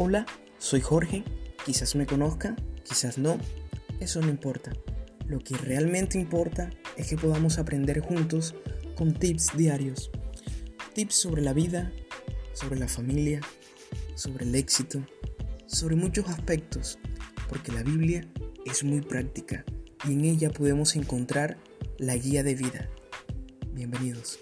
Hola, soy Jorge, quizás me conozca, quizás no, eso no importa. Lo que realmente importa es que podamos aprender juntos con tips diarios. Tips sobre la vida, sobre la familia, sobre el éxito, sobre muchos aspectos, porque la Biblia es muy práctica y en ella podemos encontrar la guía de vida. Bienvenidos.